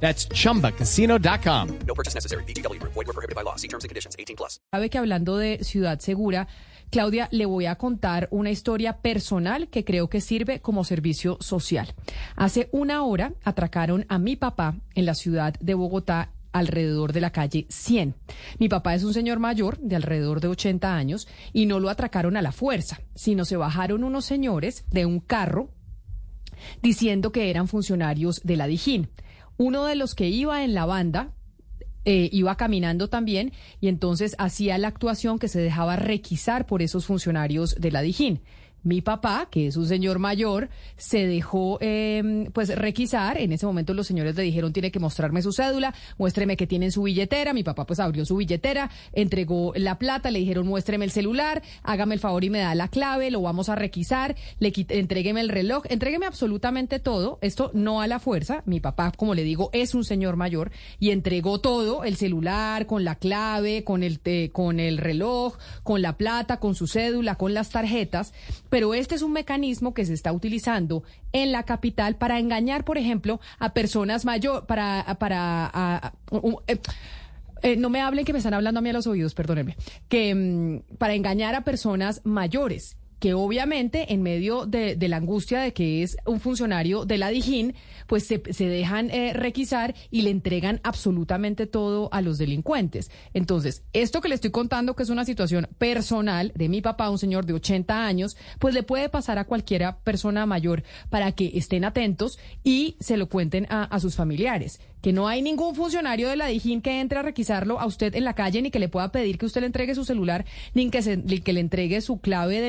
That's chumbacasino.com. No purchase necessary. BGW. Void were prohibited by law. See terms and conditions. 18 plus. Sabe que hablando de ciudad segura, Claudia, le voy a contar una historia personal que creo que sirve como servicio social. Hace una hora atracaron a mi papá en la ciudad de Bogotá alrededor de la calle 100. Mi papá es un señor mayor de alrededor de 80 años y no lo atracaron a la fuerza, sino se bajaron unos señores de un carro diciendo que eran funcionarios de la Dijín. Uno de los que iba en la banda eh, iba caminando también y entonces hacía la actuación que se dejaba requisar por esos funcionarios de la Dijín. Mi papá, que es un señor mayor, se dejó eh, pues requisar. En ese momento los señores le dijeron tiene que mostrarme su cédula, muéstreme que tiene en su billetera. Mi papá pues abrió su billetera, entregó la plata, le dijeron muéstreme el celular, hágame el favor y me da la clave, lo vamos a requisar, le entrégueme el reloj, entrégueme absolutamente todo. Esto no a la fuerza. Mi papá, como le digo, es un señor mayor y entregó todo, el celular, con la clave, con el, te- con el reloj, con la plata, con su cédula, con las tarjetas. Este es un mecanismo que se está utilizando en la capital para engañar, por ejemplo, a personas mayores, para, para, a- eh, eh, no me hablen que me están hablando a mí a los oídos, perdónenme, que mm, para engañar a personas mayores que obviamente en medio de, la angustia de que es un funcionario de la Dijín, pues se, dejan eh, requisar y le entregan absolutamente todo a los delincuentes. Entonces, esto que le estoy contando, que es una situación personal de mi papá, un señor de 80 años, pues le puede pasar a cualquiera persona mayor para que estén atentos y se lo cuenten a, a sus familiares. Que no hay ningún funcionario de la Dijín que entre a requisarlo a usted en la calle, ni que le pueda pedir que usted le entregue su celular, ni que, se- ni que le entregue su clave de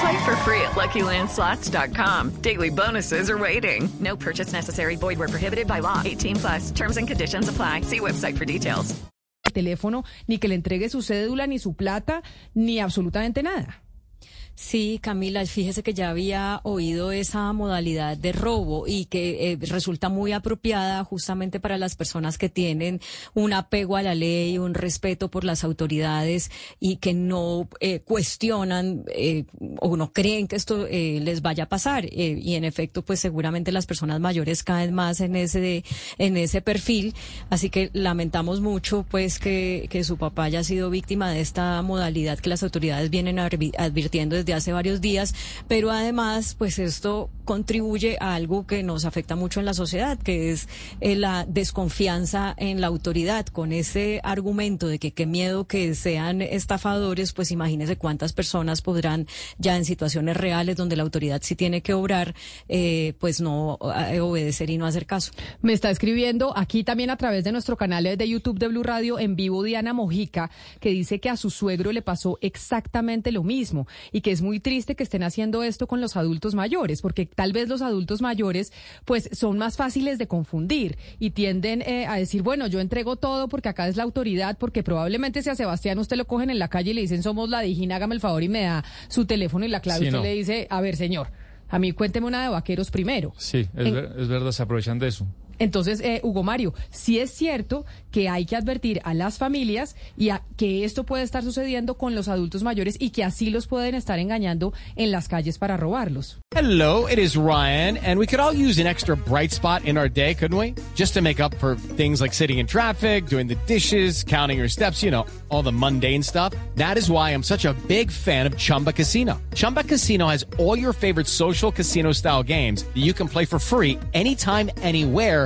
Play for free at LuckyLandSlots.com. Daily bonuses are waiting. No purchase necessary. Void where prohibited by law. 18 plus. Terms and conditions apply. See website for details. teléfono, ni que le entregue su cédula, ni su plata, ni absolutamente nada. Sí, Camila, fíjese que ya había oído esa modalidad de robo y que eh, resulta muy apropiada justamente para las personas que tienen un apego a la ley, un respeto por las autoridades y que no eh, cuestionan eh, o no creen que esto eh, les vaya a pasar. Y en efecto, pues seguramente las personas mayores caen más en ese, en ese perfil. Así que lamentamos mucho pues que, que su papá haya sido víctima de esta modalidad que las autoridades vienen advi- advirtiendo desde hace varios días, pero además, pues esto contribuye a algo que nos afecta mucho en la sociedad, que es eh, la desconfianza en la autoridad. Con ese argumento de que qué miedo que sean estafadores, pues imagínese cuántas personas podrán ya en situaciones reales donde la autoridad sí tiene que obrar, eh, pues no eh, obedecer y no hacer caso. Me está escribiendo aquí también a través de nuestro canal de YouTube de Blue Radio en vivo Diana Mojica, que dice que a su suegro le pasó exactamente lo mismo y que es muy triste que estén haciendo esto con los adultos mayores, porque tal vez los adultos mayores pues son más fáciles de confundir y tienden eh, a decir, bueno, yo entrego todo porque acá es la autoridad, porque probablemente si a Sebastián usted lo cogen en la calle y le dicen, somos la Dijín, hágame el favor y me da su teléfono y la clave, Sí, usted no. le dice, a ver, señor. A mí cuénteme una de vaqueros primero. Sí, es, En- ver- es verdad, se aprovechan de eso. Entonces, eh, Hugo Mario, sí es cierto que hay que advertir a las familias y a que esto puede estar sucediendo con los adultos mayores y que así los pueden estar engañando en las calles para robarlos. Hello, it is Ryan, and we could all use an extra bright spot in our day, couldn't we? Just to make up for things like sitting in traffic, doing the dishes, counting your steps, you know, all the mundane stuff. That is why I'm such a big fan of Chumba Casino. Chumba Casino has all your favorite social casino style games that you can play for free anytime, anywhere